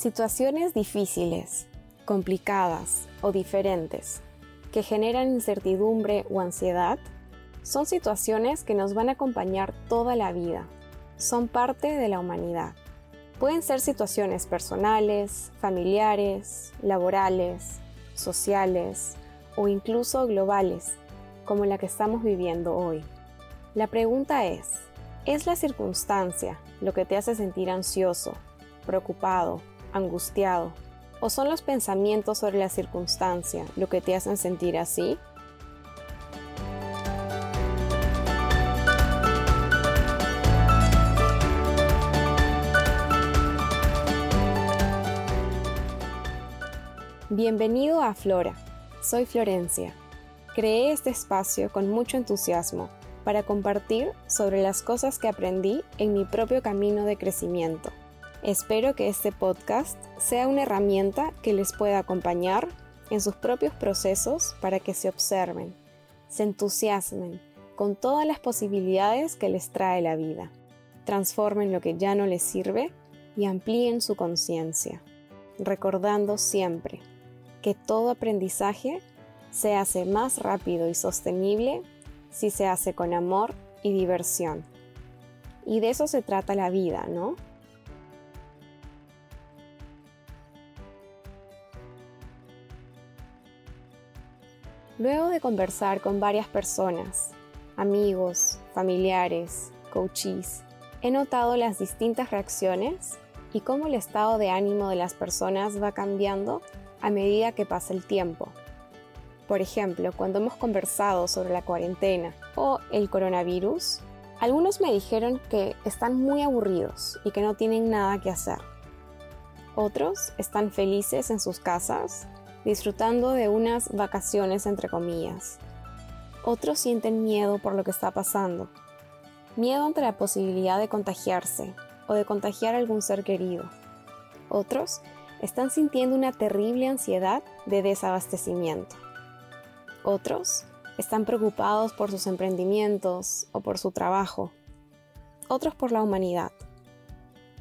Situaciones difíciles, complicadas o diferentes que generan incertidumbre o ansiedad son situaciones que nos van a acompañar toda la vida. Son parte de la humanidad. Pueden ser situaciones personales, familiares, laborales, sociales o incluso globales, como la que estamos viviendo hoy. La pregunta es, ¿es la circunstancia lo que te hace sentir ansioso, preocupado, angustiado? ¿O son los pensamientos sobre la circunstancia lo que te hacen sentir así? Bienvenido a Flora. Soy Florencia. Creé este espacio con mucho entusiasmo para compartir sobre las cosas que aprendí en mi propio camino de crecimiento Espero que este podcast sea una herramienta que les pueda acompañar en sus propios procesos para que se observen, se entusiasmen con todas las posibilidades que les trae la vida, transformen lo que ya no les sirve y amplíen su conciencia, recordando siempre que todo aprendizaje se hace más rápido y sostenible si se hace con amor y diversión. Y de eso se trata la vida, ¿no? Luego de conversar con varias personas, amigos, familiares, coaches, he notado las distintas reacciones y cómo el estado de ánimo de las personas va cambiando a medida que pasa el tiempo. Por ejemplo, cuando hemos conversado sobre la cuarentena o el coronavirus, algunos me dijeron que están muy aburridos y que no tienen nada que hacer. Otros están felices en sus casas disfrutando de unas vacaciones entre comillas. Otros sienten miedo por lo que está pasando. Miedo ante la posibilidad de contagiarse o de contagiar a algún ser querido. Otros están sintiendo una terrible ansiedad de desabastecimiento. Otros están preocupados por sus emprendimientos o por su trabajo. Otros por la humanidad.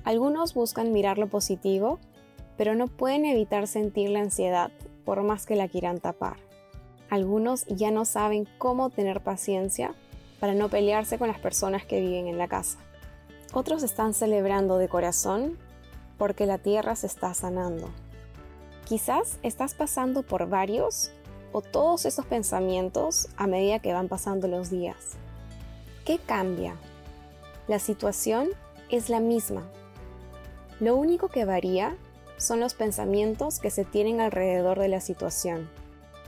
Algunos buscan mirar lo positivo, pero no pueden evitar sentir la ansiedad por más que la quieran tapar. Algunos ya no saben cómo tener paciencia para no pelearse con las personas que viven en la casa. Otros están celebrando de corazón porque la tierra se está sanando. Quizás estás pasando por varios o todos esos pensamientos a medida que van pasando los días. ¿Qué cambia? La situación es la misma. Lo único que varía son los pensamientos que se tienen alrededor de la situación.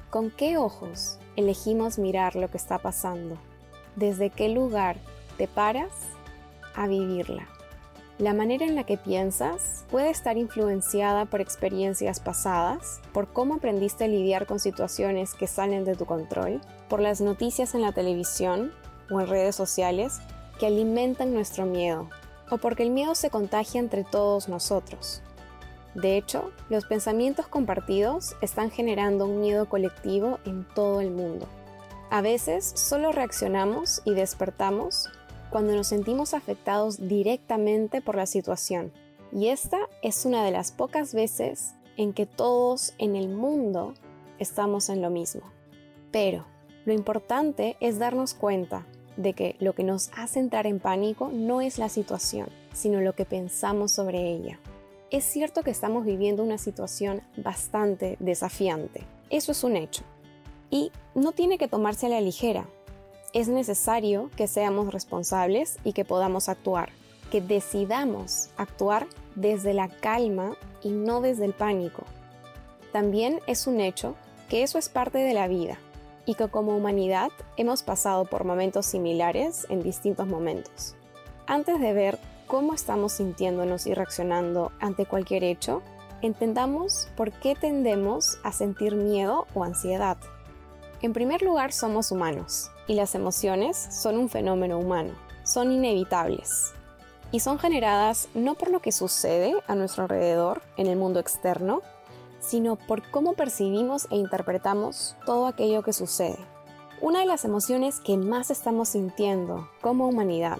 ¿Con qué ojos elegimos mirar lo que está pasando? ¿Desde qué lugar te paras a vivirla? La manera en la que piensas puede estar influenciada por experiencias pasadas, por cómo aprendiste a lidiar con situaciones que salen de tu control, por las noticias en la televisión o en redes sociales que alimentan nuestro miedo, o porque el miedo se contagia entre todos nosotros. De hecho, los pensamientos compartidos están generando un miedo colectivo en todo el mundo. A veces solo reaccionamos y despertamos cuando nos sentimos afectados directamente por la situación. Y esta es una de las pocas veces en que todos en el mundo estamos en lo mismo. Pero lo importante es darnos cuenta de que lo que nos hace entrar en pánico no es la situación, sino lo que pensamos sobre ella es cierto que estamos viviendo una situación bastante desafiante. Eso es un hecho. Y no tiene que tomarse a la ligera. Es necesario que seamos responsables y que podamos actuar, que decidamos actuar desde la calma y no desde el pánico. También es un hecho que eso es parte de la vida y que como humanidad hemos pasado por momentos similares en distintos momentos. Antes de ver cómo estamos sintiéndonos y reaccionando ante cualquier hecho, entendamos por qué tendemos a sentir miedo o ansiedad. En primer lugar, somos humanos y las emociones son un fenómeno humano, son inevitables y son generadas no por lo que sucede a nuestro alrededor en el mundo externo, sino por cómo percibimos e interpretamos todo aquello que sucede. Una de las emociones que más estamos sintiendo como humanidad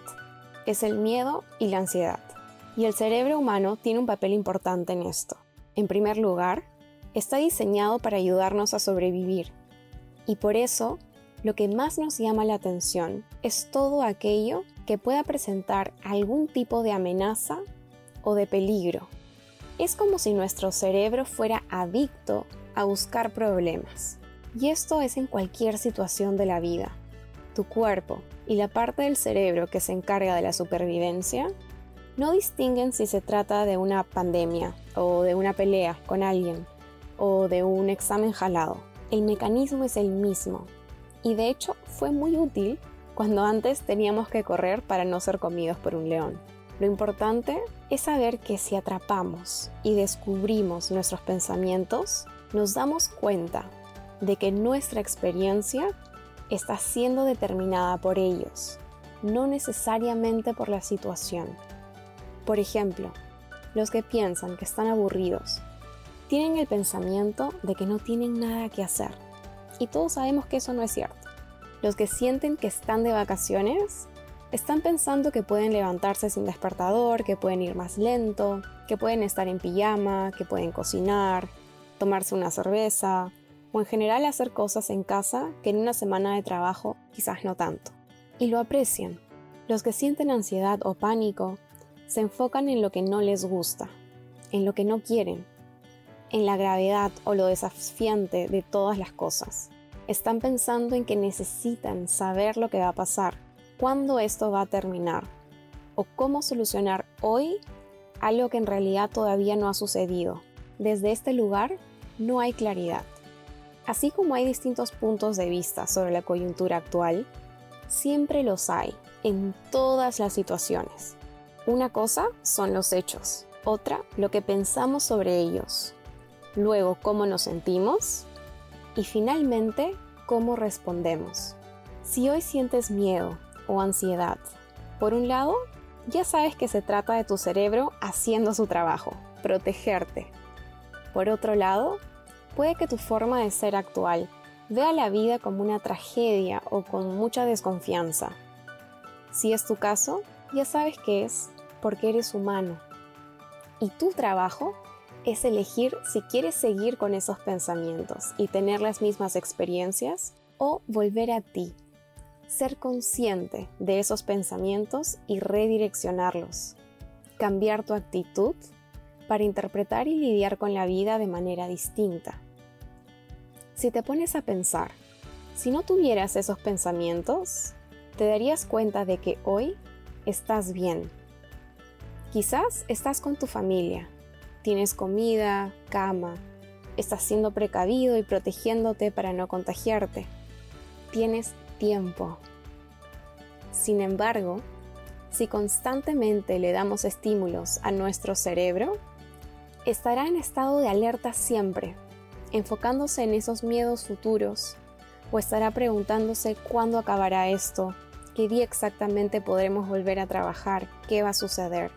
es el miedo y la ansiedad. Y el cerebro humano tiene un papel importante en esto. En primer lugar, está diseñado para ayudarnos a sobrevivir. Y por eso, lo que más nos llama la atención es todo aquello que pueda presentar algún tipo de amenaza o de peligro. Es como si nuestro cerebro fuera adicto a buscar problemas. Y esto es en cualquier situación de la vida. Tu cuerpo y la parte del cerebro que se encarga de la supervivencia no distinguen si se trata de una pandemia o de una pelea con alguien o de un examen jalado. El mecanismo es el mismo y de hecho fue muy útil cuando antes teníamos que correr para no ser comidos por un león. Lo importante es saber que si atrapamos y descubrimos nuestros pensamientos, nos damos cuenta de que nuestra experiencia está siendo determinada por ellos, no necesariamente por la situación. Por ejemplo, los que piensan que están aburridos tienen el pensamiento de que no tienen nada que hacer. Y todos sabemos que eso no es cierto. Los que sienten que están de vacaciones están pensando que pueden levantarse sin despertador, que pueden ir más lento, que pueden estar en pijama, que pueden cocinar, tomarse una cerveza o en general hacer cosas en casa que en una semana de trabajo quizás no tanto. Y lo aprecian. Los que sienten ansiedad o pánico se enfocan en lo que no les gusta, en lo que no quieren, en la gravedad o lo desafiante de todas las cosas. Están pensando en que necesitan saber lo que va a pasar, cuándo esto va a terminar o cómo solucionar hoy algo que en realidad todavía no ha sucedido. Desde este lugar no hay claridad. Así como hay distintos puntos de vista sobre la coyuntura actual, siempre los hay en todas las situaciones. Una cosa son los hechos, otra lo que pensamos sobre ellos, luego cómo nos sentimos y finalmente cómo respondemos. Si hoy sientes miedo o ansiedad, por un lado, ya sabes que se trata de tu cerebro haciendo su trabajo, protegerte. Por otro lado, puede que tu forma de ser actual vea la vida como una tragedia o con mucha desconfianza. Si es tu caso, ya sabes que es porque eres humano. Y tu trabajo es elegir si quieres seguir con esos pensamientos y tener las mismas experiencias o volver a ti, ser consciente de esos pensamientos y redireccionarlos, cambiar tu actitud para interpretar y lidiar con la vida de manera distinta. Si te pones a pensar, si no tuvieras esos pensamientos, te darías cuenta de que hoy estás bien. Quizás estás con tu familia, tienes comida, cama, estás siendo precavido y protegiéndote para no contagiarte. Tienes tiempo. Sin embargo, si constantemente le damos estímulos a nuestro cerebro, estará en estado de alerta siempre, enfocándose en esos miedos futuros, o estará preguntándose cuándo acabará esto, qué día exactamente podremos volver a trabajar, qué va a suceder.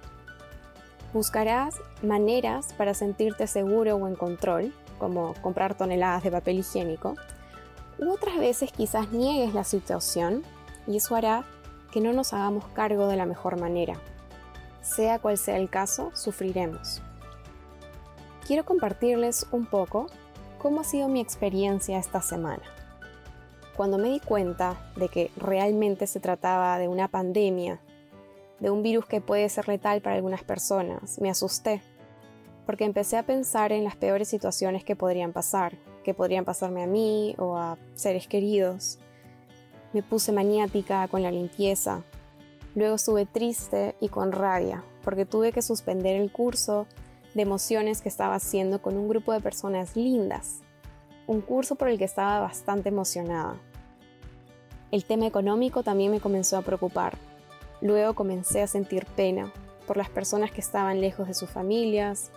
Buscarás maneras para sentirte seguro o en control, como comprar toneladas de papel higiénico, u otras veces quizás niegues la situación y eso hará que no nos hagamos cargo de la mejor manera. Sea cual sea el caso, sufriremos quiero compartirles un poco cómo ha sido mi experiencia esta semana. Cuando me di cuenta de que realmente se trataba de una pandemia, de un virus que puede ser letal para algunas personas, me asusté, porque empecé a pensar en las peores situaciones que podrían pasar, que podrían pasarme a mí o a seres queridos. Me puse maniática con la limpieza. Luego estuve triste y con rabia, porque tuve que suspender el curso de emociones que estaba haciendo con un grupo de personas lindas, un curso por el que estaba bastante emocionada. El tema económico también me comenzó a preocupar. Luego comencé a sentir pena por las personas que estaban lejos de sus familias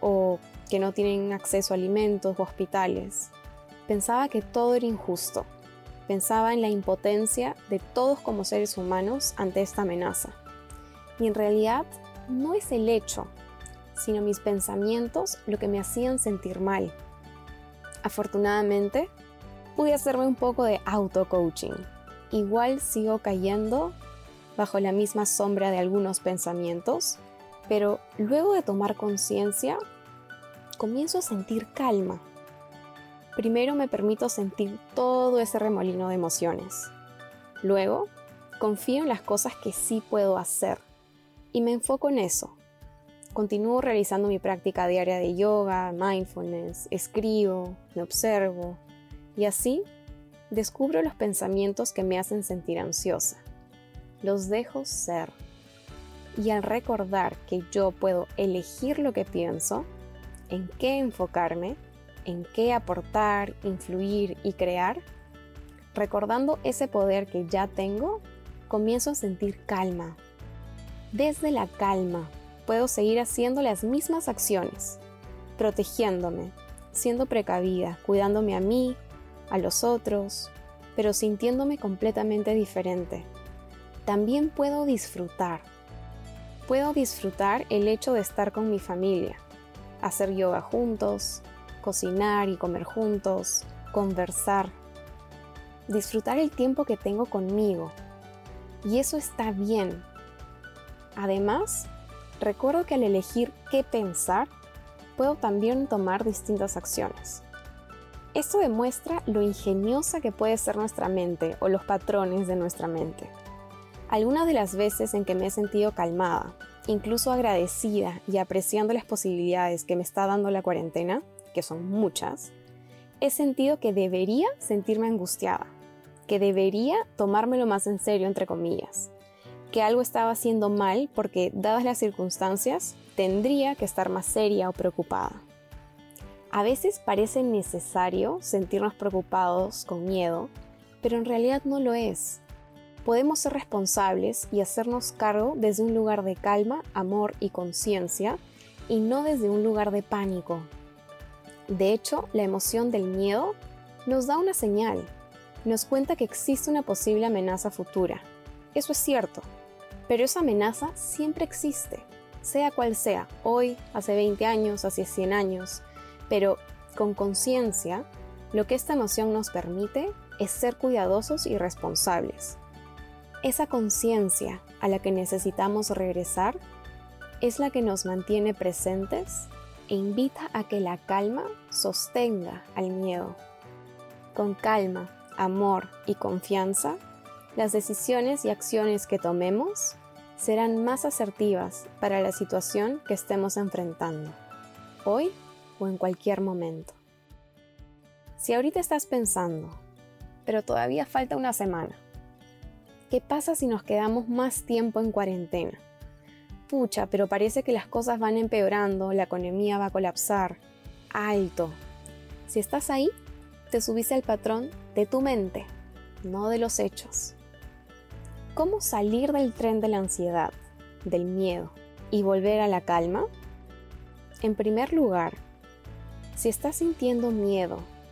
o que no tienen acceso a alimentos o hospitales. Pensaba que todo era injusto. Pensaba en la impotencia de todos como seres humanos ante esta amenaza. Y en realidad no es el hecho, sino mis pensamientos lo que me hacían sentir mal. Afortunadamente, pude hacerme un poco de auto-coaching. Igual sigo cayendo bajo la misma sombra de algunos pensamientos, pero luego de tomar conciencia, comienzo a sentir calma. Primero me permito sentir todo ese remolino de emociones. Luego, confío en las cosas que sí puedo hacer y me enfoco en eso. Continúo realizando mi práctica diaria de yoga, mindfulness, escribo, me observo y así descubro los pensamientos que me hacen sentir ansiosa los dejo ser. Y al recordar que yo puedo elegir lo que pienso, en qué enfocarme, en qué aportar, influir y crear, recordando ese poder que ya tengo, comienzo a sentir calma. Desde la calma puedo seguir haciendo las mismas acciones, protegiéndome, siendo precavida, cuidándome a mí, a los otros, pero sintiéndome completamente diferente también puedo disfrutar. Puedo disfrutar el hecho de estar con mi familia, hacer yoga juntos, cocinar y comer juntos, conversar, disfrutar el tiempo que tengo conmigo. Y eso está bien. Además, recuerdo que al elegir qué pensar, puedo también tomar distintas acciones. Esto demuestra lo ingeniosa que puede ser nuestra mente o los patrones de nuestra mente. Algunas de las veces en que me he sentido calmada, incluso agradecida y apreciando las posibilidades que me está dando la cuarentena, que son muchas, he sentido que debería sentirme angustiada, que debería tomármelo más en serio, entre comillas, que algo estaba haciendo mal porque, dadas las circunstancias, tendría que estar más seria o preocupada. A veces parece necesario sentirnos preocupados con miedo, pero en realidad no lo es podemos ser responsables y hacernos cargo desde un lugar de calma, amor y conciencia y no desde un lugar de pánico. De hecho, la emoción del miedo nos da una señal, nos cuenta que existe una posible amenaza futura. Eso es cierto, pero esa amenaza siempre existe, sea cual sea, hoy, hace 20 años, hace 100 años, pero con conciencia, lo que esta emoción nos permite es ser cuidadosos y responsables. Esa conciencia a la que necesitamos regresar es la que nos mantiene presentes e invita a que la calma sostenga al miedo. Con calma, amor y confianza, las decisiones y acciones que tomemos serán más asertivas para la situación que estemos enfrentando, hoy o en cualquier momento. Si ahorita estás pensando, pero todavía falta una semana, ¿Qué pasa si nos quedamos más tiempo en cuarentena? Pucha, pero parece que las cosas van empeorando, la economía va a colapsar. Alto. Si estás ahí, te subiste al patrón de tu mente, no de los hechos. ¿Cómo salir del tren de la ansiedad, del miedo y volver a la calma? En primer lugar, si estás sintiendo miedo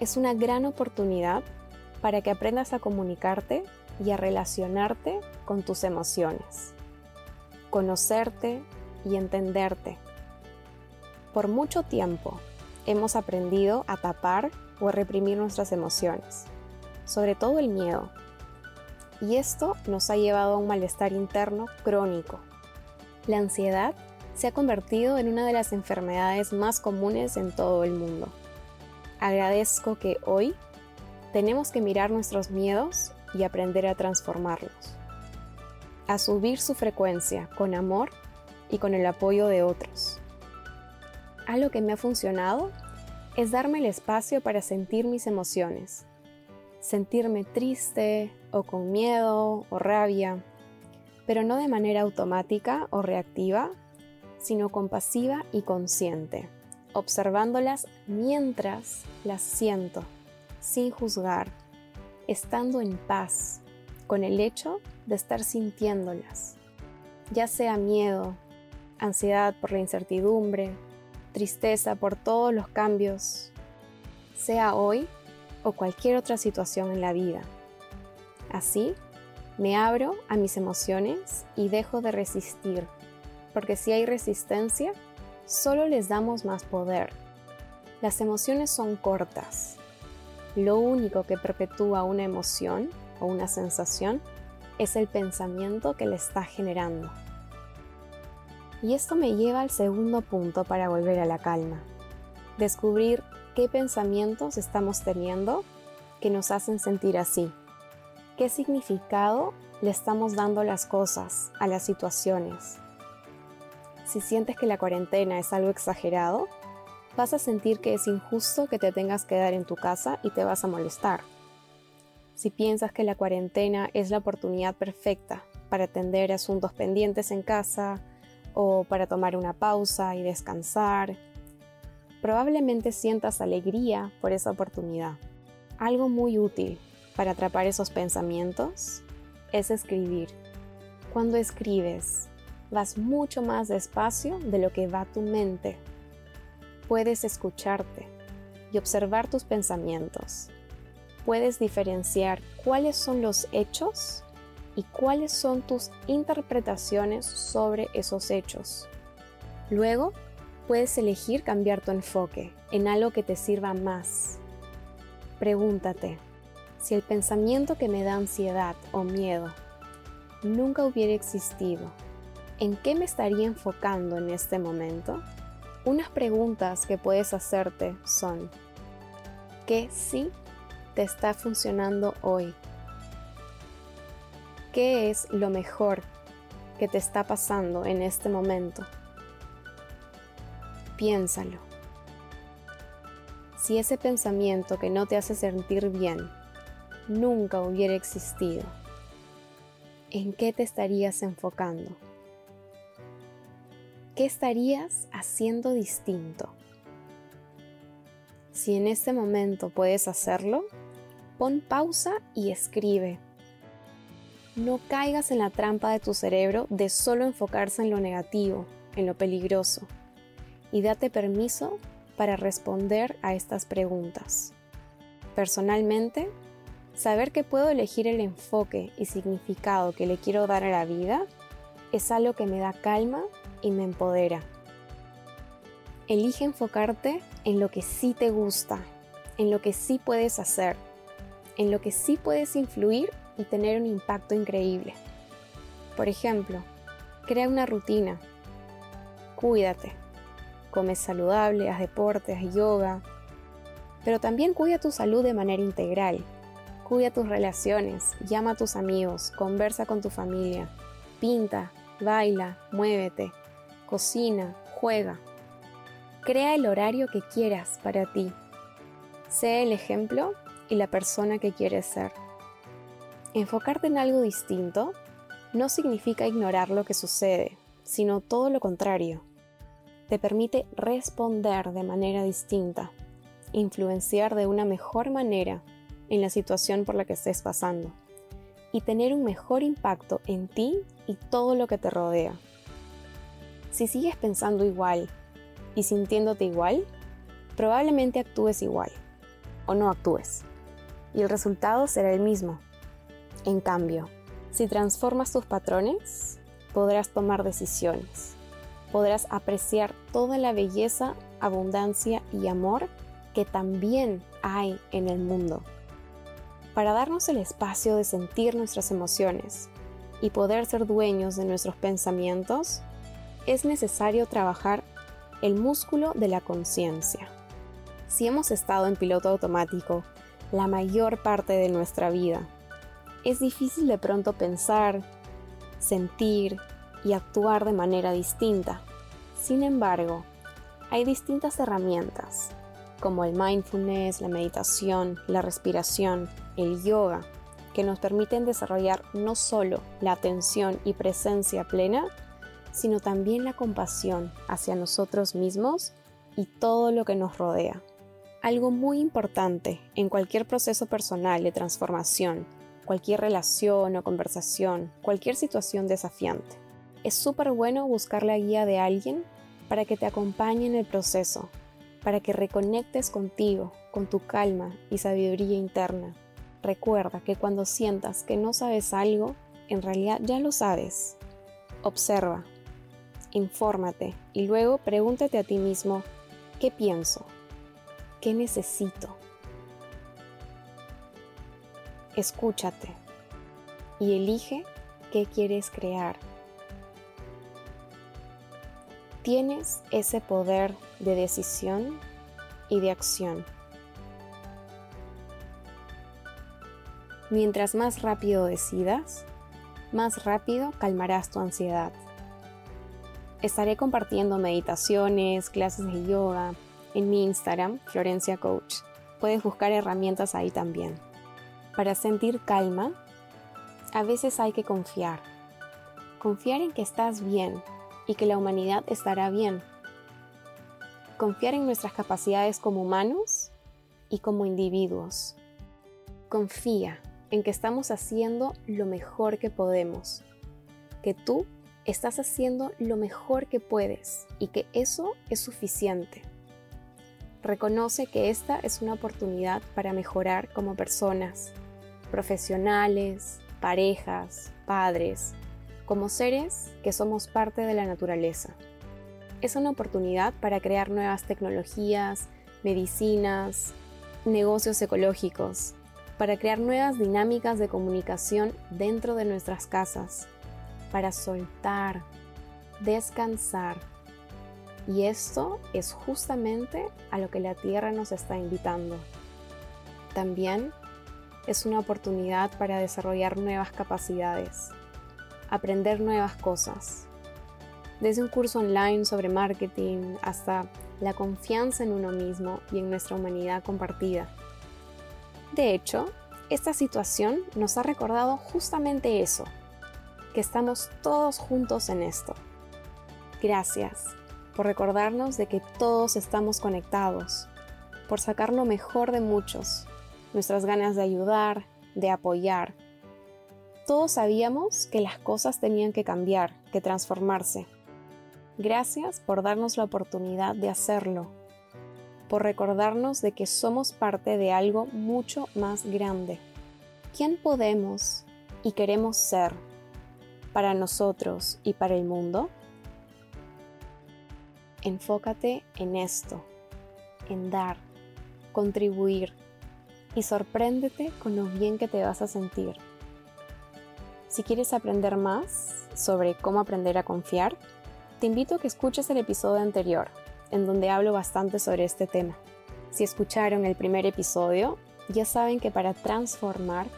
es una gran oportunidad para que aprendas a comunicarte y a relacionarte con tus emociones, conocerte y entenderte. Por mucho tiempo hemos aprendido a tapar o a reprimir nuestras emociones, sobre todo el miedo. Y esto nos ha llevado a un malestar interno crónico. La ansiedad se ha convertido en una de las enfermedades más comunes en todo el mundo. Agradezco que hoy tenemos que mirar nuestros miedos y aprender a transformarlos, a subir su frecuencia con amor y con el apoyo de otros. Algo que me ha funcionado es darme el espacio para sentir mis emociones, sentirme triste o con miedo o rabia, pero no de manera automática o reactiva, sino compasiva y consciente, observándolas mientras las siento, sin juzgar, estando en paz con el hecho de estar sintiéndolas, ya sea miedo, ansiedad por la incertidumbre, tristeza por todos los cambios, sea hoy o cualquier otra situación en la vida. Así, me abro a mis emociones y dejo de resistir porque si hay resistencia, solo les damos más poder. Las emociones son cortas. Lo único que perpetúa una emoción o una sensación es el pensamiento que le está generando. Y esto me lleva al segundo punto para volver a la calma. Descubrir qué pensamientos estamos teniendo que nos hacen sentir así. ¿Qué significado le estamos dando las cosas, a las situaciones? Si sientes que la cuarentena es algo exagerado, vas a sentir que es injusto que te tengas que quedar en tu casa y te vas a molestar. Si piensas que la cuarentena es la oportunidad perfecta para atender asuntos pendientes en casa o para tomar una pausa y descansar, probablemente sientas alegría por esa oportunidad. Algo muy útil para atrapar esos pensamientos es escribir. Cuando escribes, vas mucho más despacio de lo que va tu mente. Puedes escucharte y observar tus pensamientos. Puedes diferenciar cuáles son los hechos y cuáles son tus interpretaciones sobre esos hechos. Luego, puedes elegir cambiar tu enfoque en algo que te sirva más. Pregúntate, si el pensamiento que me da ansiedad o miedo nunca hubiera existido, ¿en qué me estaría enfocando en este momento? Unas preguntas que puedes hacerte son, ¿qué sí te está funcionando hoy? ¿Qué es lo mejor que te está pasando en este momento? Piénsalo. Si ese pensamiento que no te hace sentir bien nunca hubiera existido, ¿en qué te estarías enfocando? ¿Qué estarías haciendo distinto? Si en este momento puedes hacerlo, pon pausa y escribe. No caigas en la trampa de tu cerebro de solo enfocarse en lo negativo, en lo peligroso, y date permiso para responder a estas preguntas. Personalmente, saber que puedo elegir el enfoque y significado que le quiero dar a la vida es algo que me da calma y me empodera. Elige enfocarte en lo que sí te gusta, en lo que sí puedes hacer, en lo que sí puedes influir y tener un impacto increíble. Por ejemplo, crea una rutina. Cuídate. Come saludable, haz deporte, haz yoga. Pero también cuida tu salud de manera integral. Cuida tus relaciones, llama a tus amigos, conversa con tu familia, pinta, baila, muévete, cocina, juega. Crea el horario que quieras para ti. Sé el ejemplo y la persona que quieres ser. Enfocarte en algo distinto no significa ignorar lo que sucede, sino todo lo contrario. Te permite responder de manera distinta, influenciar de una mejor manera en la situación por la que estés pasando y tener un mejor impacto en ti y todo lo que te rodea. Si sigues pensando igual y sintiéndote igual, probablemente actúes igual o no actúes. Y el resultado será el mismo. En cambio, si transformas tus patrones, podrás tomar decisiones. Podrás apreciar toda la belleza, abundancia y amor que también hay en el mundo. Para darnos el espacio de sentir nuestras emociones y poder ser dueños de nuestros pensamientos, es necesario trabajar el músculo de la conciencia. Si hemos estado en piloto automático la mayor parte de nuestra vida, es difícil de pronto pensar, sentir y actuar de manera distinta. Sin embargo, hay distintas herramientas, como el mindfulness, la meditación, la respiración, el yoga, que nos permiten desarrollar no solo la atención y presencia plena, sino también la compasión hacia nosotros mismos y todo lo que nos rodea. Algo muy importante en cualquier proceso personal de transformación, cualquier relación o conversación, cualquier situación desafiante. Es súper bueno buscar la guía de alguien para que te acompañe en el proceso, para que reconectes contigo, con tu calma y sabiduría interna. Recuerda que cuando sientas que no sabes algo, en realidad ya lo sabes. Observa, infórmate y luego pregúntate a ti mismo, ¿qué pienso? ¿Qué necesito? Escúchate y elige qué quieres crear. Tienes ese poder de decisión y de acción. Mientras más rápido decidas, más rápido calmarás tu ansiedad. Estaré compartiendo meditaciones, clases de yoga en mi Instagram, Florencia Coach. Puedes buscar herramientas ahí también. Para sentir calma, a veces hay que confiar. Confiar en que estás bien y que la humanidad estará bien. Confiar en nuestras capacidades como humanos y como individuos. Confía en que estamos haciendo lo mejor que podemos, que tú estás haciendo lo mejor que puedes y que eso es suficiente. Reconoce que esta es una oportunidad para mejorar como personas, profesionales, parejas, padres, como seres que somos parte de la naturaleza. Es una oportunidad para crear nuevas tecnologías, medicinas, negocios ecológicos, para crear nuevas dinámicas de comunicación dentro de nuestras casas, para soltar, descansar. Y esto es justamente a lo que la Tierra nos está invitando. También es una oportunidad para desarrollar nuevas capacidades, aprender nuevas cosas. Desde un curso online sobre marketing hasta la confianza en uno mismo y en nuestra humanidad compartida. De hecho, esta situación nos ha recordado justamente eso, que estamos todos juntos en esto. Gracias por recordarnos de que todos estamos conectados, por sacar lo mejor de muchos, nuestras ganas de ayudar, de apoyar. Todos sabíamos que las cosas tenían que cambiar, que transformarse. Gracias por darnos la oportunidad de hacerlo, por recordarnos de que somos parte de algo mucho más grande. ¿Quién podemos y queremos ser para nosotros y para el mundo? Enfócate en esto, en dar, contribuir y sorpréndete con lo bien que te vas a sentir. Si quieres aprender más sobre cómo aprender a confiar, te invito a que escuches el episodio anterior, en donde hablo bastante sobre este tema. Si escucharon el primer episodio, ya saben que para transformar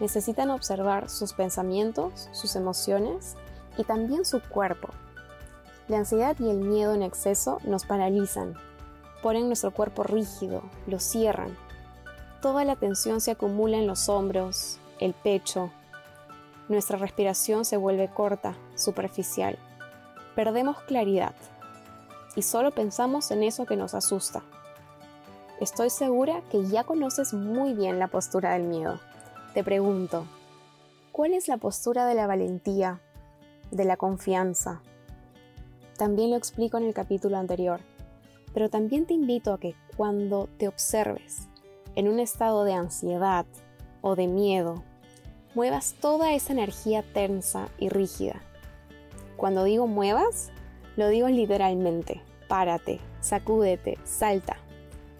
necesitan observar sus pensamientos, sus emociones y también su cuerpo. La ansiedad y el miedo en exceso nos paralizan, ponen nuestro cuerpo rígido, lo cierran. Toda la tensión se acumula en los hombros, el pecho. Nuestra respiración se vuelve corta, superficial. Perdemos claridad y solo pensamos en eso que nos asusta. Estoy segura que ya conoces muy bien la postura del miedo. Te pregunto, ¿cuál es la postura de la valentía, de la confianza? También lo explico en el capítulo anterior, pero también te invito a que cuando te observes en un estado de ansiedad o de miedo, muevas toda esa energía tensa y rígida. Cuando digo muevas, lo digo literalmente. Párate, sacúdete, salta.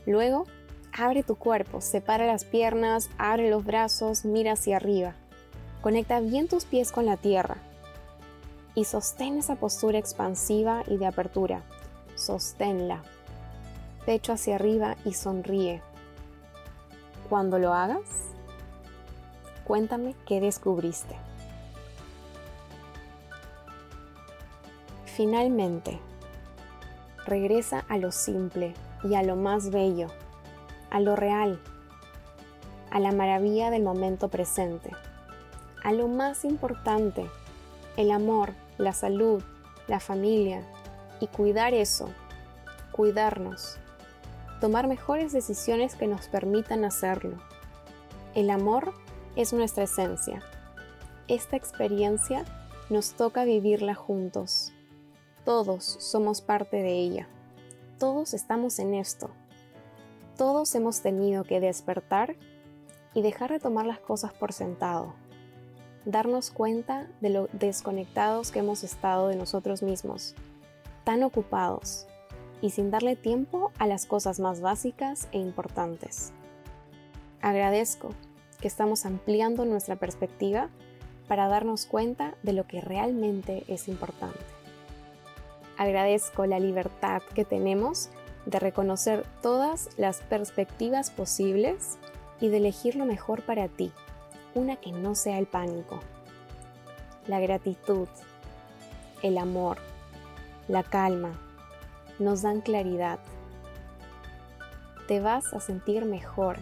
Luego, abre tu cuerpo, separa las piernas, abre los brazos, mira hacia arriba. Conecta bien tus pies con la tierra. y sostén esa postura expansiva y de apertura. Sosténla. Pecho hacia arriba y sonríe. Cuando lo hagas, cuéntame qué descubriste. Finalmente, regresa a lo simple y a lo más bello, a lo real, a la maravilla del momento presente, a lo más importante, el amor, la salud, la familia y cuidar eso, cuidarnos, tomar mejores decisiones que nos permitan hacerlo. El amor es nuestra esencia. Esta experiencia nos toca vivirla juntos. Todos somos parte de ella. Todos estamos en esto. Todos hemos tenido que despertar y dejar de tomar las cosas por sentado darnos cuenta de lo desconectados que hemos estado de nosotros mismos, tan ocupados y sin darle tiempo a las cosas más básicas e importantes. Agradezco que estamos ampliando nuestra perspectiva para darnos cuenta de lo que realmente es importante. Agradezco la libertad que tenemos de reconocer todas las perspectivas posibles y de elegir lo mejor para ti una que no sea el pánico. La gratitud, el amor, la calma nos dan claridad. Te vas a sentir mejor.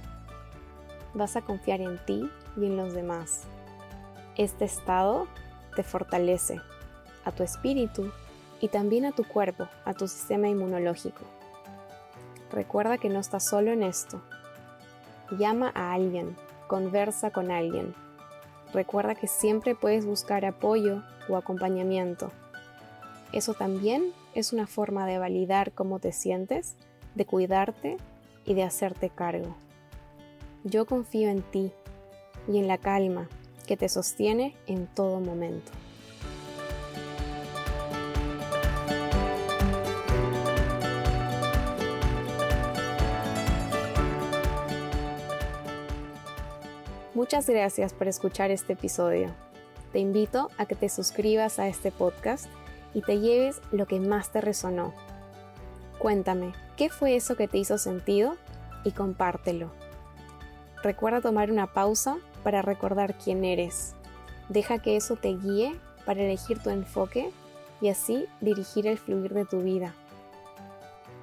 Vas a confiar en ti y en los demás. Este estado te fortalece a tu espíritu y también a tu cuerpo, a tu sistema inmunológico. Recuerda que no estás solo en esto. Llama a alguien, conversa con alguien. Recuerda que siempre puedes buscar apoyo o acompañamiento. Eso también es una forma de validar cómo te sientes, de cuidarte y de hacerte cargo. Yo confío en ti y en la calma que te sostiene en todo momento. Muchas gracias por escuchar este episodio. Te invito a que te suscribas a este podcast y te lleves lo que más te resonó. Cuéntame, ¿qué fue eso que te hizo sentido? Y compártelo. Recuerda tomar una pausa para recordar quién eres. Deja que eso te guíe para elegir tu enfoque y así dirigir el fluir de tu vida.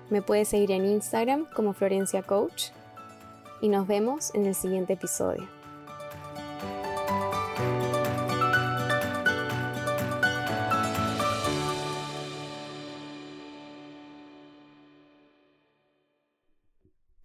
Me puedes seguir en Instagram como Florencia Coach y nos vemos en el siguiente episodio.